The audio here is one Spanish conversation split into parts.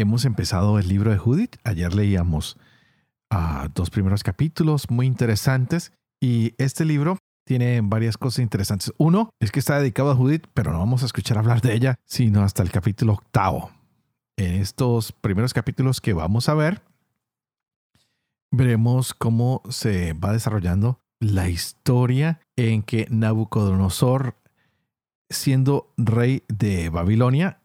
hemos empezado el libro de Judith. Ayer leíamos uh, dos primeros capítulos muy interesantes y este libro tiene varias cosas interesantes. Uno es que está dedicado a Judith, pero no vamos a escuchar hablar de ella sino hasta el capítulo octavo. En estos primeros capítulos que vamos a ver, veremos cómo se va desarrollando la historia en que Nabucodonosor, siendo rey de Babilonia,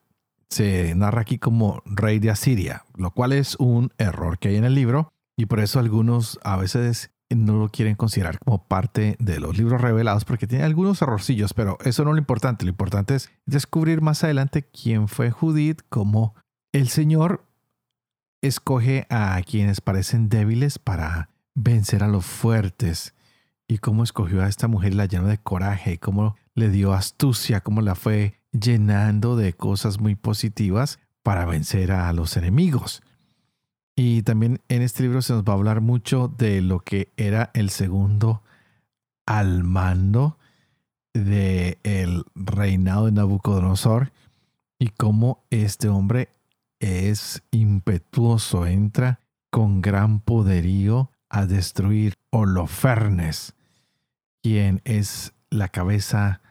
se narra aquí como rey de Asiria, lo cual es un error que hay en el libro y por eso algunos a veces no lo quieren considerar como parte de los libros revelados porque tiene algunos errorcillos, pero eso no es lo importante. Lo importante es descubrir más adelante quién fue Judith, cómo el Señor escoge a quienes parecen débiles para vencer a los fuertes y cómo escogió a esta mujer la llenó de coraje, cómo le dio astucia, cómo la fue llenando de cosas muy positivas para vencer a los enemigos. Y también en este libro se nos va a hablar mucho de lo que era el segundo al mando del el reinado de Nabucodonosor y cómo este hombre es impetuoso, entra con gran poderío a destruir Holofernes, quien es la cabeza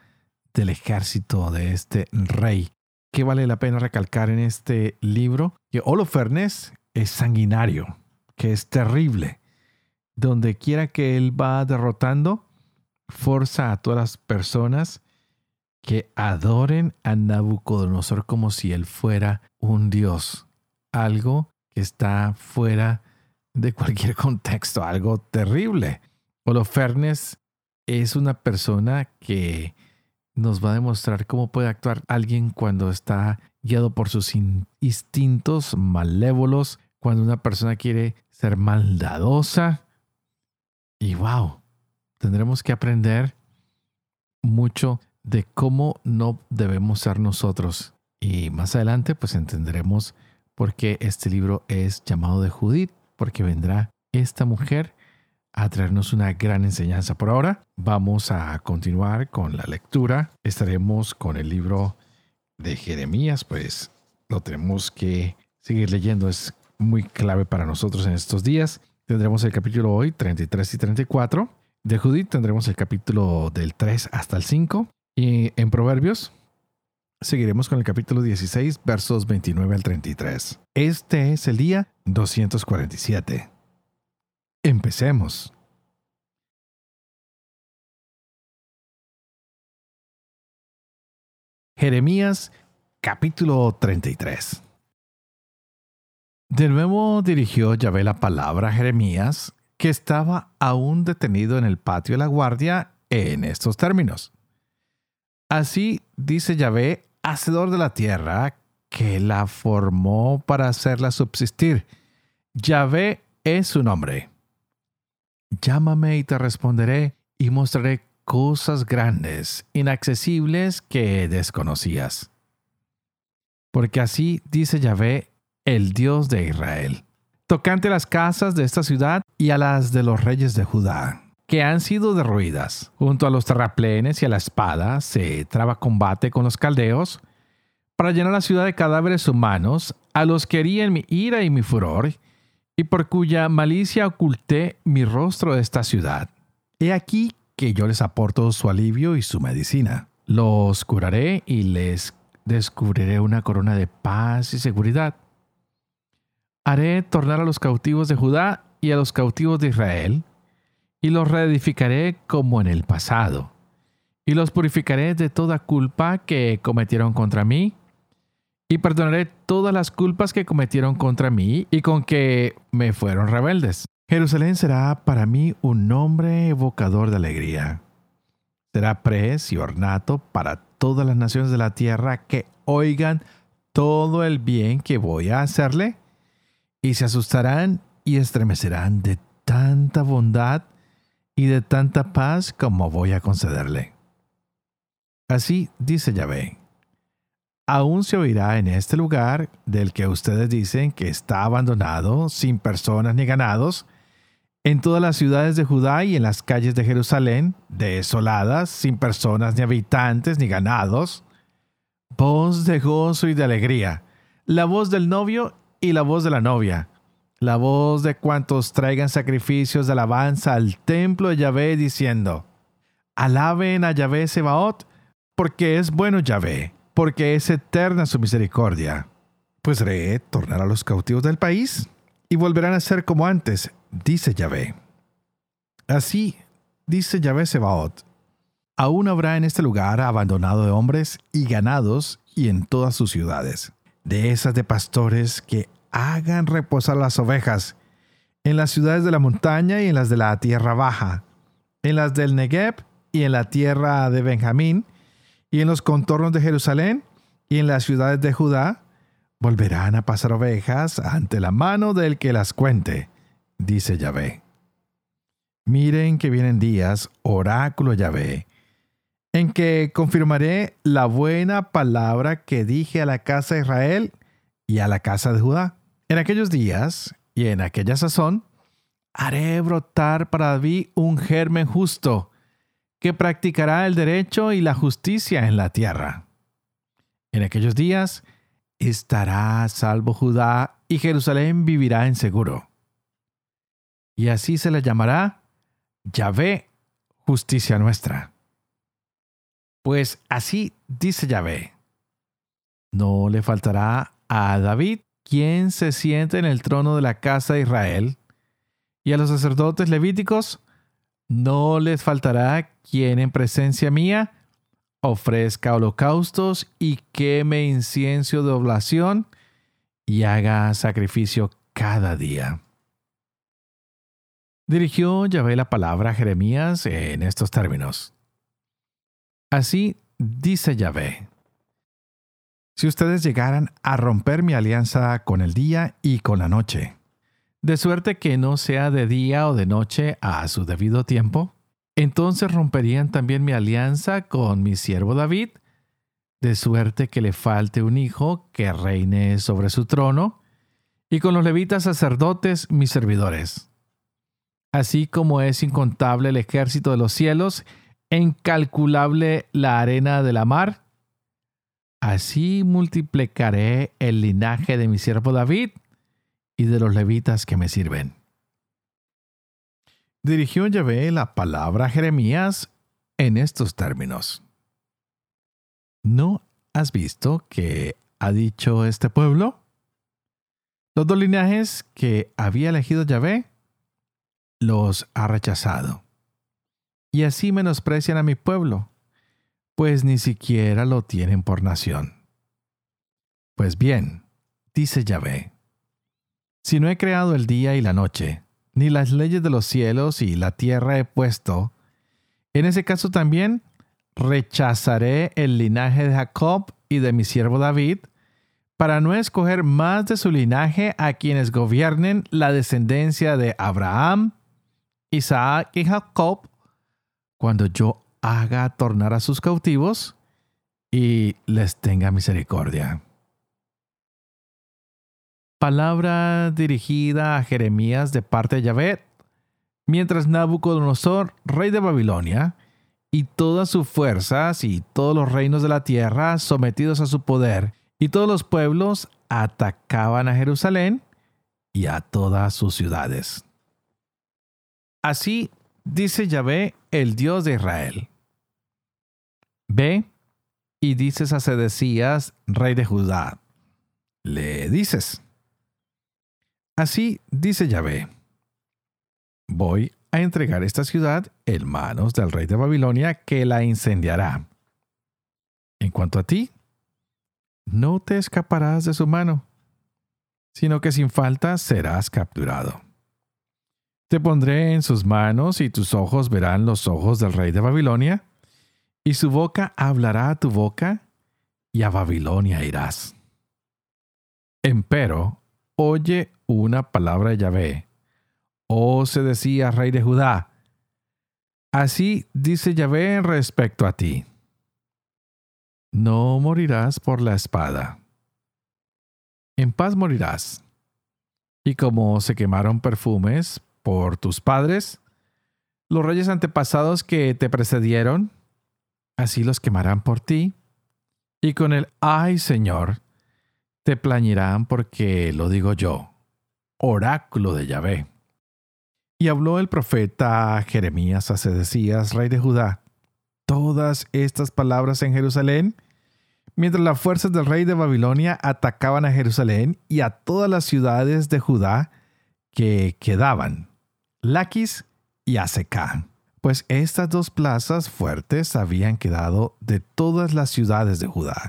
del ejército de este rey. ¿Qué vale la pena recalcar en este libro? Que Holofernes es sanguinario, que es terrible. Donde quiera que él va derrotando, forza a todas las personas que adoren a Nabucodonosor como si él fuera un dios. Algo que está fuera de cualquier contexto, algo terrible. Holofernes es una persona que nos va a demostrar cómo puede actuar alguien cuando está guiado por sus instintos malévolos, cuando una persona quiere ser maldadosa. Y wow, tendremos que aprender mucho de cómo no debemos ser nosotros. Y más adelante pues entenderemos por qué este libro es llamado de Judith, porque vendrá esta mujer a traernos una gran enseñanza. Por ahora vamos a continuar con la lectura. Estaremos con el libro de Jeremías, pues lo tenemos que seguir leyendo. Es muy clave para nosotros en estos días. Tendremos el capítulo hoy 33 y 34. De Judith tendremos el capítulo del 3 hasta el 5. Y en Proverbios seguiremos con el capítulo 16, versos 29 al 33. Este es el día 247. Empecemos. Jeremías capítulo 33. De nuevo dirigió Yahvé la palabra a Jeremías, que estaba aún detenido en el patio de la guardia, en estos términos. Así dice Yahvé, hacedor de la tierra, que la formó para hacerla subsistir. Yahvé es su nombre. Llámame y te responderé y mostraré cosas grandes, inaccesibles que desconocías. Porque así dice Yahvé, el Dios de Israel, tocante las casas de esta ciudad y a las de los reyes de Judá, que han sido derruidas. Junto a los terraplenes y a la espada se traba combate con los caldeos, para llenar la ciudad de cadáveres humanos, a los que herían mi ira y mi furor, y por cuya malicia oculté mi rostro de esta ciudad. He aquí que yo les aporto su alivio y su medicina. Los curaré y les descubriré una corona de paz y seguridad. Haré tornar a los cautivos de Judá y a los cautivos de Israel, y los reedificaré como en el pasado, y los purificaré de toda culpa que cometieron contra mí, y perdonaré todas las culpas que cometieron contra mí y con que me fueron rebeldes. Jerusalén será para mí un nombre evocador de alegría. Será pres y ornato para todas las naciones de la tierra que oigan todo el bien que voy a hacerle y se asustarán y estremecerán de tanta bondad y de tanta paz como voy a concederle. Así dice Yahvé. Aún se oirá en este lugar del que ustedes dicen que está abandonado, sin personas ni ganados, en todas las ciudades de Judá y en las calles de Jerusalén, desoladas, sin personas ni habitantes ni ganados, voz de gozo y de alegría, la voz del novio y la voz de la novia, la voz de cuantos traigan sacrificios de alabanza al templo de Yahvé, diciendo, Alaben a Yahvé Sebaot, porque es bueno Yahvé, porque es eterna su misericordia. Pues haré tornar a los cautivos del país, y volverán a ser como antes, dice Yahvé. Así, dice Yahvé Sebaot, aún habrá en este lugar abandonado de hombres y ganados y en todas sus ciudades, de esas de pastores que hagan reposar las ovejas en las ciudades de la montaña y en las de la tierra baja, en las del Negev y en la tierra de Benjamín, y en los contornos de Jerusalén y en las ciudades de Judá, volverán a pasar ovejas ante la mano del que las cuente, dice Yahvé. Miren que vienen días, oráculo Yahvé, en que confirmaré la buena palabra que dije a la casa de Israel y a la casa de Judá. En aquellos días y en aquella sazón, haré brotar para David un germen justo, que practicará el derecho y la justicia en la tierra. En aquellos días estará salvo Judá y Jerusalén vivirá en seguro. Y así se le llamará Yahvé, justicia nuestra. Pues así dice Yahvé, no le faltará a David quien se siente en el trono de la casa de Israel, y a los sacerdotes levíticos no les faltará quien en presencia mía ofrezca holocaustos y queme incienso de oblación y haga sacrificio cada día. Dirigió Yahvé la palabra a Jeremías en estos términos. Así dice Yahvé, si ustedes llegaran a romper mi alianza con el día y con la noche, de suerte que no sea de día o de noche a su debido tiempo, entonces romperían también mi alianza con mi siervo David, de suerte que le falte un hijo que reine sobre su trono, y con los levitas sacerdotes mis servidores. Así como es incontable el ejército de los cielos, e incalculable la arena de la mar, Así multiplicaré el linaje de mi siervo David y de los levitas que me sirven. Dirigió Yahvé la palabra a Jeremías en estos términos. ¿No has visto que ha dicho este pueblo? Los dos linajes que había elegido Yahvé los ha rechazado. Y así menosprecian a mi pueblo pues ni siquiera lo tienen por nación. Pues bien, dice Yahvé, si no he creado el día y la noche, ni las leyes de los cielos y la tierra he puesto, en ese caso también rechazaré el linaje de Jacob y de mi siervo David, para no escoger más de su linaje a quienes gobiernen la descendencia de Abraham, Isaac y Jacob, cuando yo haga tornar a sus cautivos y les tenga misericordia. Palabra dirigida a Jeremías de parte de Yahvé, mientras Nabucodonosor, rey de Babilonia, y todas sus fuerzas y todos los reinos de la tierra sometidos a su poder, y todos los pueblos atacaban a Jerusalén y a todas sus ciudades. Así dice Yahvé, el Dios de Israel. Ve y dices a Sedecías, rey de Judá. Le dices. Así dice Yahvé. Voy a entregar esta ciudad en manos del rey de Babilonia que la incendiará. En cuanto a ti, no te escaparás de su mano, sino que sin falta serás capturado. Te pondré en sus manos y tus ojos verán los ojos del rey de Babilonia y su boca hablará a tu boca, y a Babilonia irás. Empero, oye una palabra de Yahvé. Oh, se decía, rey de Judá. Así dice Yahvé respecto a ti. No morirás por la espada. En paz morirás. Y como se quemaron perfumes por tus padres, los reyes antepasados que te precedieron, así los quemarán por ti. Y con el ay Señor, te plañirán porque lo digo yo, oráculo de Yahvé. Y habló el profeta Jeremías a Sedecías, rey de Judá, todas estas palabras en Jerusalén, mientras las fuerzas del rey de Babilonia atacaban a Jerusalén y a todas las ciudades de Judá que quedaban, Laquis y Azekah, pues estas dos plazas fuertes habían quedado de todas las ciudades de Judá.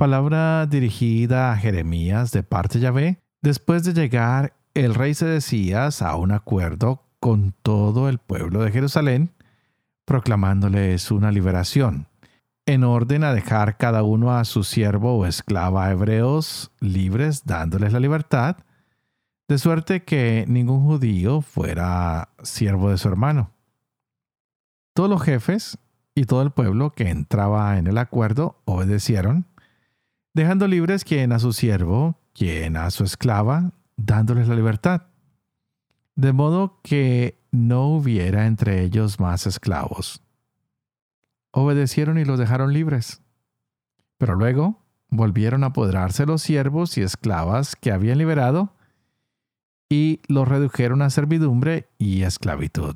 Palabra dirigida a Jeremías de parte de Yahvé, después de llegar el rey Sedecías a un acuerdo con todo el pueblo de Jerusalén, proclamándoles una liberación, en orden a dejar cada uno a su siervo o esclava hebreos libres, dándoles la libertad, de suerte que ningún judío fuera siervo de su hermano. Todos los jefes y todo el pueblo que entraba en el acuerdo obedecieron, dejando libres quien a su siervo, quien a su esclava, dándoles la libertad, de modo que no hubiera entre ellos más esclavos. Obedecieron y los dejaron libres. Pero luego volvieron a apoderarse los siervos y esclavas que habían liberado y los redujeron a servidumbre y esclavitud.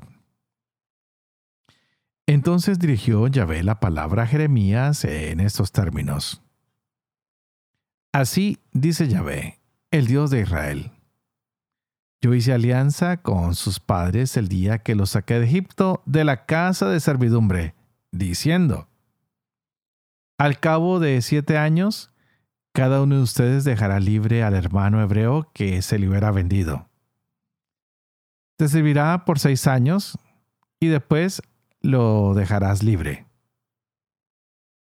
Entonces dirigió Yahvé la palabra a Jeremías en estos términos. Así dice Yahvé, el Dios de Israel. Yo hice alianza con sus padres el día que los saqué de Egipto de la casa de servidumbre, diciendo, Al cabo de siete años, cada uno de ustedes dejará libre al hermano hebreo que se le hubiera vendido. Te servirá por seis años y después lo dejarás libre.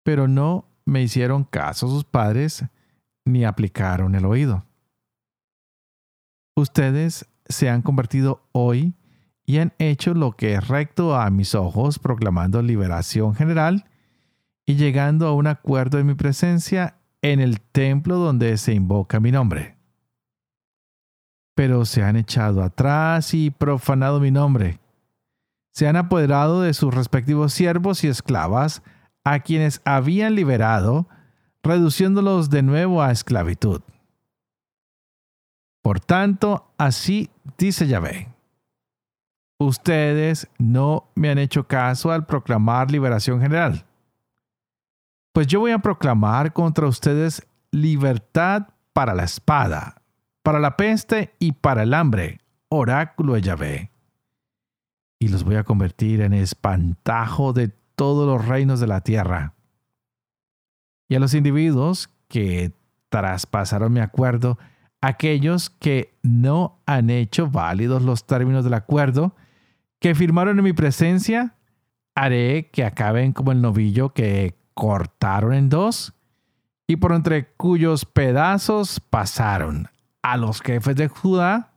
Pero no me hicieron caso sus padres ni aplicaron el oído. Ustedes se han convertido hoy y han hecho lo que es recto a mis ojos, proclamando liberación general y llegando a un acuerdo en mi presencia en el templo donde se invoca mi nombre. Pero se han echado atrás y profanado mi nombre. Se han apoderado de sus respectivos siervos y esclavas, a quienes habían liberado, reduciéndolos de nuevo a esclavitud. Por tanto, así dice Yahvé. Ustedes no me han hecho caso al proclamar liberación general pues yo voy a proclamar contra ustedes libertad para la espada, para la peste y para el hambre, oráculo de Yahvé. Y los voy a convertir en espantajo de todos los reinos de la tierra. Y a los individuos que traspasaron mi acuerdo, aquellos que no han hecho válidos los términos del acuerdo, que firmaron en mi presencia, haré que acaben como el novillo que cortaron en dos y por entre cuyos pedazos pasaron a los jefes de Judá,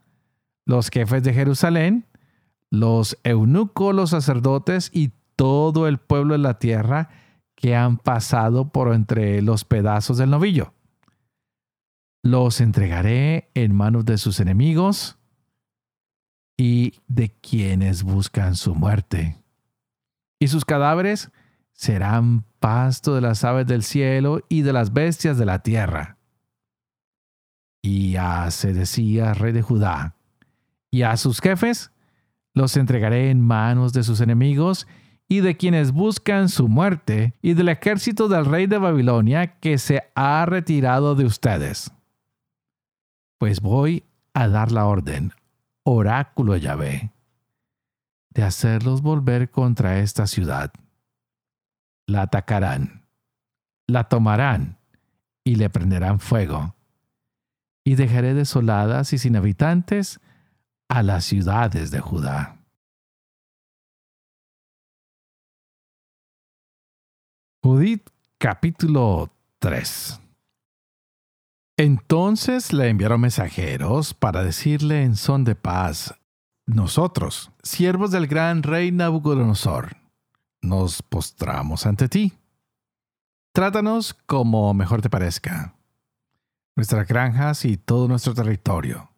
los jefes de Jerusalén, los eunucos, los sacerdotes y todo el pueblo de la tierra que han pasado por entre los pedazos del novillo. Los entregaré en manos de sus enemigos y de quienes buscan su muerte. Y sus cadáveres serán pasto de las aves del cielo y de las bestias de la tierra. Y a decía rey de Judá, y a sus jefes los entregaré en manos de sus enemigos y de quienes buscan su muerte, y del ejército del rey de Babilonia que se ha retirado de ustedes. Pues voy a dar la orden, oráculo Yahvé, de hacerlos volver contra esta ciudad la atacarán, la tomarán y le prenderán fuego. Y dejaré desoladas y sin habitantes a las ciudades de Judá. Judith capítulo 3 Entonces le enviaron mensajeros para decirle en son de paz, nosotros, siervos del gran rey Nabucodonosor, nos postramos ante ti. Trátanos como mejor te parezca. Nuestras granjas y todo nuestro territorio,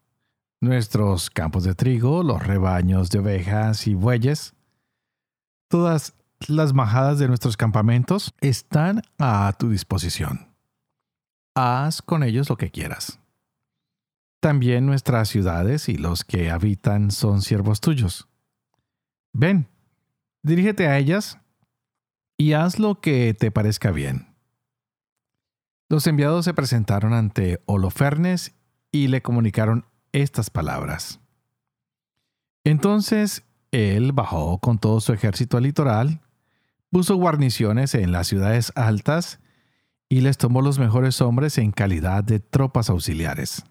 nuestros campos de trigo, los rebaños de ovejas y bueyes, todas las majadas de nuestros campamentos están a tu disposición. Haz con ellos lo que quieras. También nuestras ciudades y los que habitan son siervos tuyos. Ven, dirígete a ellas y haz lo que te parezca bien. Los enviados se presentaron ante Holofernes y le comunicaron estas palabras. Entonces él bajó con todo su ejército al litoral, puso guarniciones en las ciudades altas y les tomó los mejores hombres en calidad de tropas auxiliares.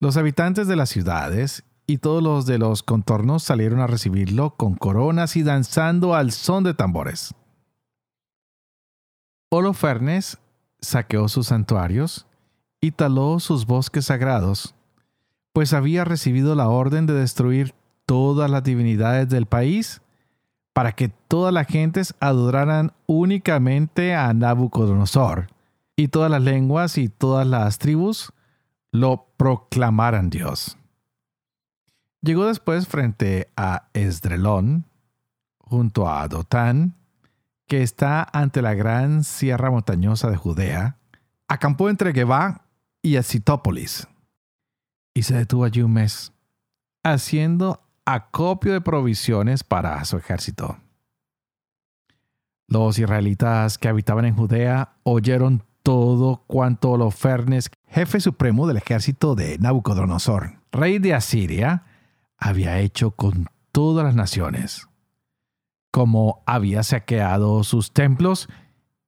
Los habitantes de las ciudades y todos los de los contornos salieron a recibirlo con coronas y danzando al son de tambores. Holofernes saqueó sus santuarios y taló sus bosques sagrados, pues había recibido la orden de destruir todas las divinidades del país para que todas las gentes adoraran únicamente a Nabucodonosor y todas las lenguas y todas las tribus lo proclamaran Dios. Llegó después frente a Esdrelón, junto a Dotán, que está ante la gran sierra montañosa de Judea, acampó entre Gebá y Acitópolis, y se detuvo allí un mes, haciendo acopio de provisiones para su ejército. Los israelitas que habitaban en Judea oyeron todo cuanto Holofernes, jefe supremo del ejército de Nabucodonosor, rey de Asiria, había hecho con todas las naciones, como había saqueado sus templos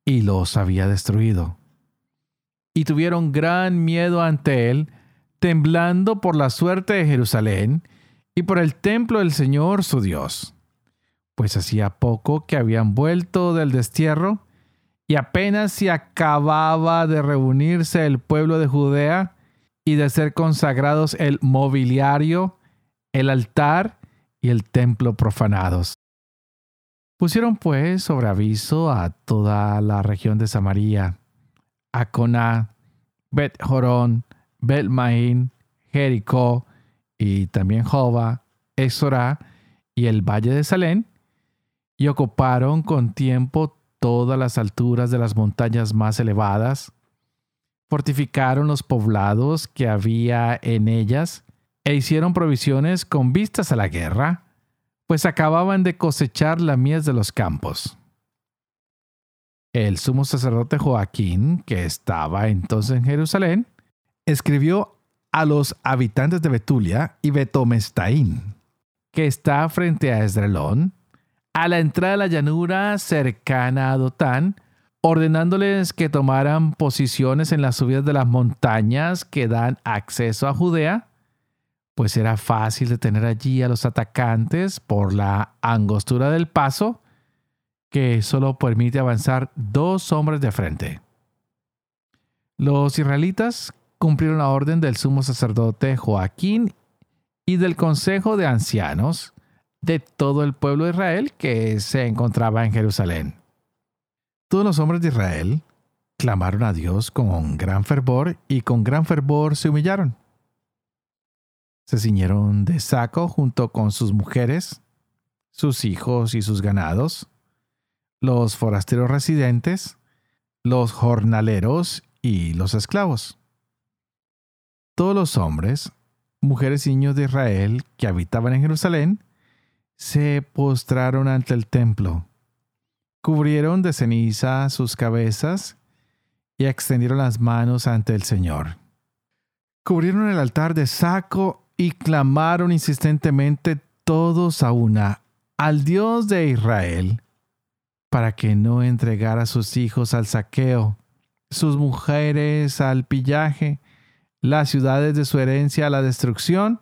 y los había destruido. Y tuvieron gran miedo ante él, temblando por la suerte de Jerusalén y por el templo del Señor su Dios, pues hacía poco que habían vuelto del destierro y apenas se acababa de reunirse el pueblo de Judea y de ser consagrados el mobiliario el altar y el templo profanados. Pusieron pues sobre aviso a toda la región de Samaria, a Coná, Bet Jorón, Bet Jericó y también Jova, Exorá y el valle de Salén, y ocuparon con tiempo todas las alturas de las montañas más elevadas, fortificaron los poblados que había en ellas, e hicieron provisiones con vistas a la guerra, pues acababan de cosechar la mies de los campos. El sumo sacerdote Joaquín, que estaba entonces en Jerusalén, escribió a los habitantes de Betulia y Betomestaín, que está frente a Esdrelón, a la entrada de la llanura cercana a Dotán, ordenándoles que tomaran posiciones en las subidas de las montañas que dan acceso a Judea, pues era fácil detener allí a los atacantes por la angostura del paso, que solo permite avanzar dos hombres de frente. Los israelitas cumplieron la orden del sumo sacerdote Joaquín y del consejo de ancianos de todo el pueblo de Israel que se encontraba en Jerusalén. Todos los hombres de Israel clamaron a Dios con gran fervor y con gran fervor se humillaron se ciñeron de saco junto con sus mujeres, sus hijos y sus ganados, los forasteros residentes, los jornaleros y los esclavos. Todos los hombres, mujeres y niños de Israel que habitaban en Jerusalén se postraron ante el templo, cubrieron de ceniza sus cabezas y extendieron las manos ante el Señor. Cubrieron el altar de saco y clamaron insistentemente todos a una al Dios de Israel para que no entregara sus hijos al saqueo, sus mujeres al pillaje, las ciudades de su herencia a la destrucción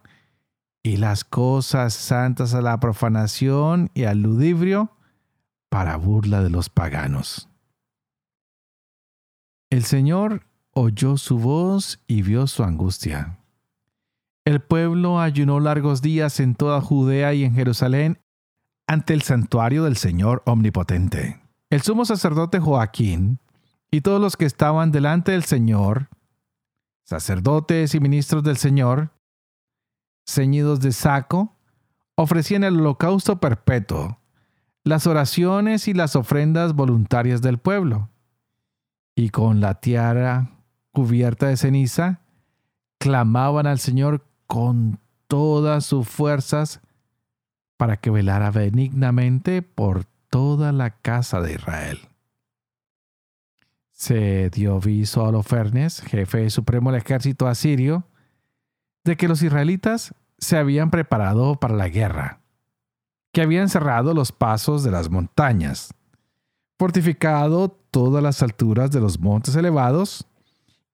y las cosas santas a la profanación y al ludibrio para burla de los paganos. El Señor oyó su voz y vio su angustia. El pueblo ayunó largos días en toda Judea y en Jerusalén ante el santuario del Señor Omnipotente. El sumo sacerdote Joaquín y todos los que estaban delante del Señor, sacerdotes y ministros del Señor, ceñidos de saco, ofrecían el holocausto perpetuo, las oraciones y las ofrendas voluntarias del pueblo. Y con la tiara cubierta de ceniza, clamaban al Señor con todas sus fuerzas para que velara benignamente por toda la casa de Israel. Se dio aviso a Holofernes, jefe supremo del ejército asirio, de que los israelitas se habían preparado para la guerra, que habían cerrado los pasos de las montañas, fortificado todas las alturas de los montes elevados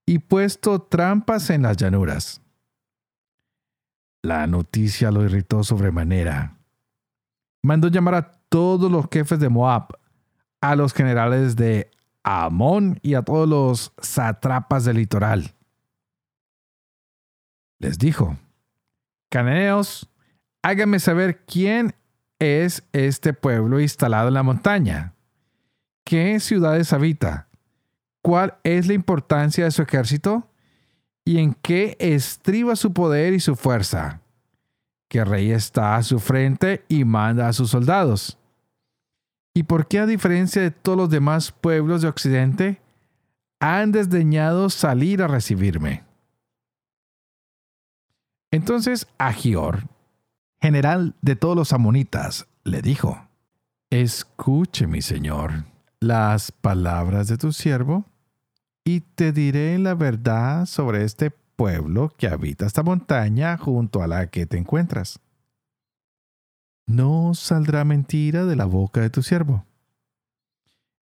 y puesto trampas en las llanuras. La noticia lo irritó sobremanera. Mandó llamar a todos los jefes de Moab, a los generales de Amón y a todos los satrapas del litoral. Les dijo, Cananeos, háganme saber quién es este pueblo instalado en la montaña. ¿Qué ciudades habita? ¿Cuál es la importancia de su ejército? ¿Y en qué estriba su poder y su fuerza? ¿Qué rey está a su frente y manda a sus soldados? ¿Y por qué a diferencia de todos los demás pueblos de Occidente, han desdeñado salir a recibirme? Entonces Agior, general de todos los amonitas, le dijo, Escuche, mi señor, las palabras de tu siervo, y te diré la verdad sobre este pueblo que habita esta montaña junto a la que te encuentras. No saldrá mentira de la boca de tu siervo.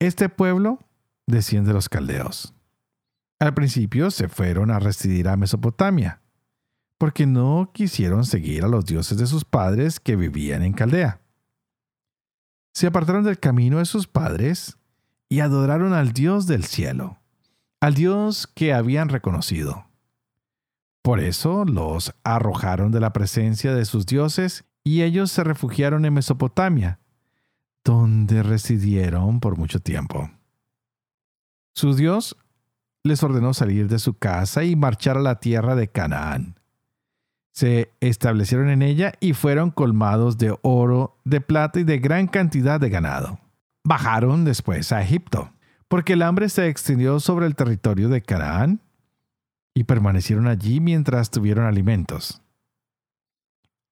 Este pueblo desciende de los caldeos. Al principio se fueron a residir a Mesopotamia porque no quisieron seguir a los dioses de sus padres que vivían en Caldea. Se apartaron del camino de sus padres y adoraron al Dios del cielo, al Dios que habían reconocido. Por eso los arrojaron de la presencia de sus dioses y ellos se refugiaron en Mesopotamia, donde residieron por mucho tiempo. Su Dios les ordenó salir de su casa y marchar a la tierra de Canaán se establecieron en ella y fueron colmados de oro, de plata y de gran cantidad de ganado. Bajaron después a Egipto, porque el hambre se extendió sobre el territorio de Canaán, y permanecieron allí mientras tuvieron alimentos.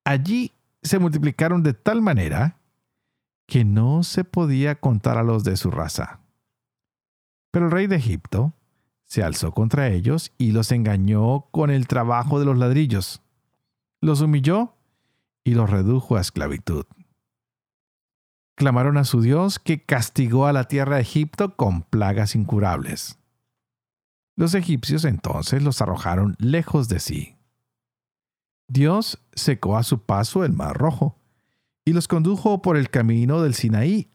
Allí se multiplicaron de tal manera que no se podía contar a los de su raza. Pero el rey de Egipto se alzó contra ellos y los engañó con el trabajo de los ladrillos los humilló y los redujo a esclavitud. Clamaron a su Dios que castigó a la tierra de Egipto con plagas incurables. Los egipcios entonces los arrojaron lejos de sí. Dios secó a su paso el mar rojo y los condujo por el camino del Sinaí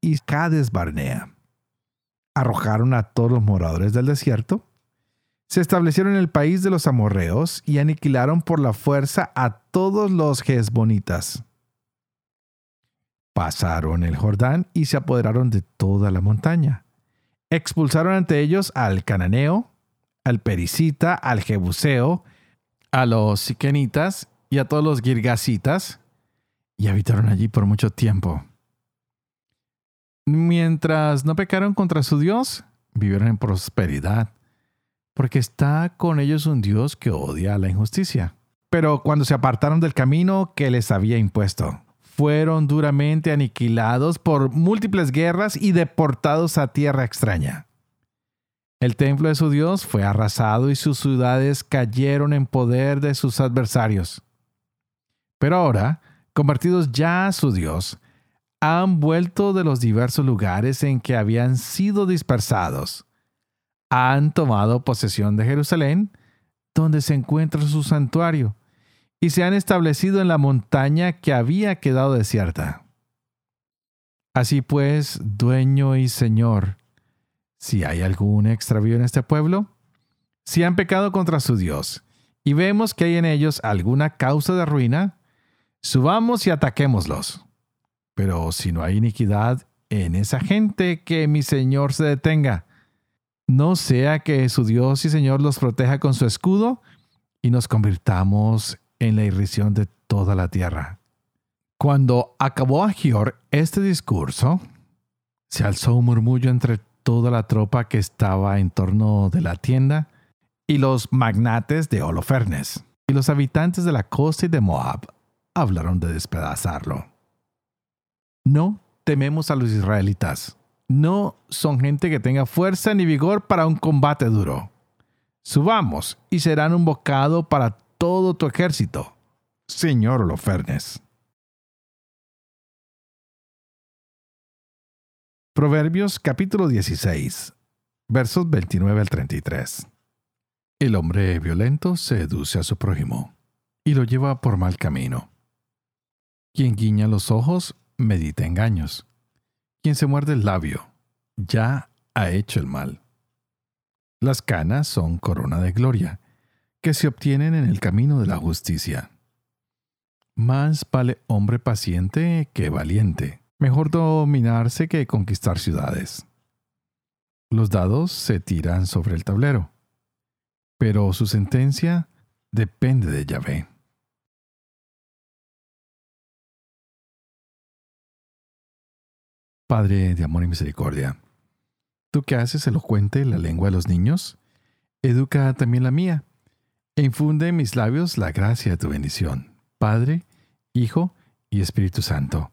y Cades Barnea. Arrojaron a todos los moradores del desierto se establecieron en el país de los amorreos y aniquilaron por la fuerza a todos los jezbonitas. Pasaron el Jordán y se apoderaron de toda la montaña. Expulsaron ante ellos al cananeo, al pericita, al jebuseo, a los siquenitas y a todos los girgasitas, y habitaron allí por mucho tiempo. Mientras no pecaron contra su Dios, vivieron en prosperidad porque está con ellos un Dios que odia la injusticia. Pero cuando se apartaron del camino que les había impuesto, fueron duramente aniquilados por múltiples guerras y deportados a tierra extraña. El templo de su Dios fue arrasado y sus ciudades cayeron en poder de sus adversarios. Pero ahora, convertidos ya a su Dios, han vuelto de los diversos lugares en que habían sido dispersados han tomado posesión de Jerusalén, donde se encuentra su santuario, y se han establecido en la montaña que había quedado desierta. Así pues, dueño y señor, si hay algún extravío en este pueblo, Si han pecado contra su Dios y vemos que hay en ellos alguna causa de ruina, subamos y ataquémoslos. Pero si no hay iniquidad en esa gente, que mi Señor se detenga. No sea que su Dios y Señor los proteja con su escudo y nos convirtamos en la irrisión de toda la tierra. Cuando acabó Agior este discurso, se alzó un murmullo entre toda la tropa que estaba en torno de la tienda y los magnates de Holofernes y los habitantes de la costa y de Moab hablaron de despedazarlo. No tememos a los israelitas. No son gente que tenga fuerza ni vigor para un combate duro. Subamos y serán un bocado para todo tu ejército, señor Holofernes. Proverbios capítulo 16, versos 29 al 33. El hombre violento seduce a su prójimo y lo lleva por mal camino. Quien guiña los ojos medita engaños. Quien se muerde el labio ya ha hecho el mal. Las canas son corona de gloria, que se obtienen en el camino de la justicia. Más vale hombre paciente que valiente. Mejor dominarse que conquistar ciudades. Los dados se tiran sobre el tablero pero su sentencia depende de Yahvé. Padre de amor y misericordia, tú que haces elocuente la lengua de los niños, educa también la mía, e infunde en mis labios la gracia de tu bendición, Padre, Hijo y Espíritu Santo.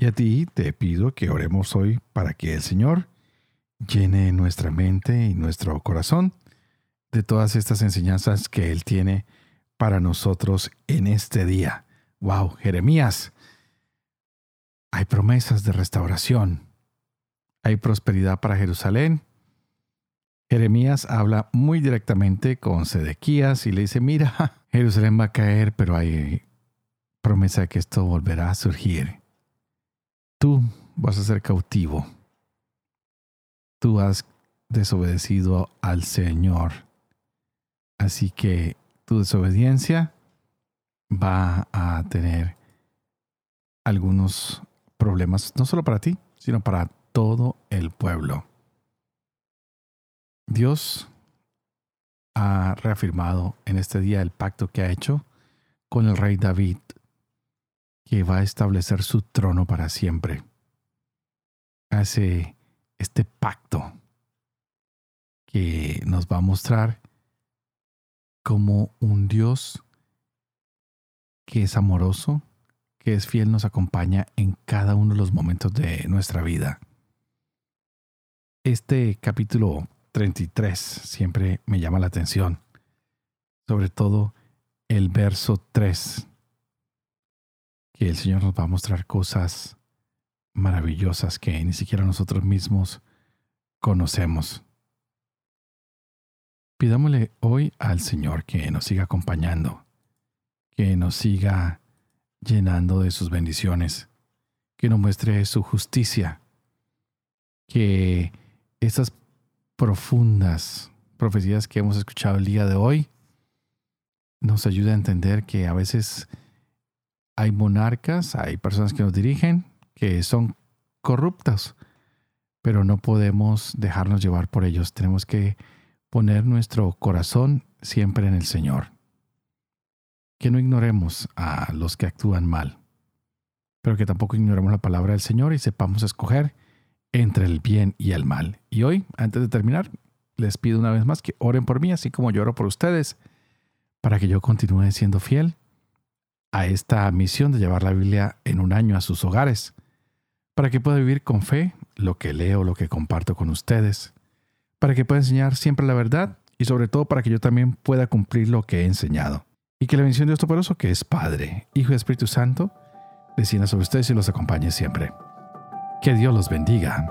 Y a ti te pido que oremos hoy para que el Señor llene nuestra mente y nuestro corazón de todas estas enseñanzas que Él tiene para nosotros en este día. ¡Wow! Jeremías, hay promesas de restauración, hay prosperidad para Jerusalén. Jeremías habla muy directamente con Sedequías y le dice, mira, Jerusalén va a caer, pero hay promesa de que esto volverá a surgir. Tú vas a ser cautivo. Tú has desobedecido al Señor Así que tu desobediencia va a tener algunos problemas, no solo para ti, sino para todo el pueblo. Dios ha reafirmado en este día el pacto que ha hecho con el rey David, que va a establecer su trono para siempre. Hace este pacto que nos va a mostrar como un Dios que es amoroso, que es fiel, nos acompaña en cada uno de los momentos de nuestra vida. Este capítulo 33 siempre me llama la atención, sobre todo el verso 3, que el Señor nos va a mostrar cosas maravillosas que ni siquiera nosotros mismos conocemos. Pidámosle hoy al Señor que nos siga acompañando, que nos siga llenando de sus bendiciones, que nos muestre su justicia, que esas profundas profecías que hemos escuchado el día de hoy nos ayude a entender que a veces hay monarcas, hay personas que nos dirigen que son corruptas, pero no podemos dejarnos llevar por ellos. Tenemos que poner nuestro corazón siempre en el Señor. Que no ignoremos a los que actúan mal, pero que tampoco ignoremos la palabra del Señor y sepamos escoger entre el bien y el mal. Y hoy, antes de terminar, les pido una vez más que oren por mí, así como yo oro por ustedes, para que yo continúe siendo fiel a esta misión de llevar la Biblia en un año a sus hogares, para que pueda vivir con fe lo que leo, lo que comparto con ustedes, para que pueda enseñar siempre la verdad y sobre todo para que yo también pueda cumplir lo que he enseñado. Y que la bendición de Dios Todopoderoso, que es Padre, Hijo y Espíritu Santo, descienda sobre ustedes y los acompañe siempre. Que Dios los bendiga.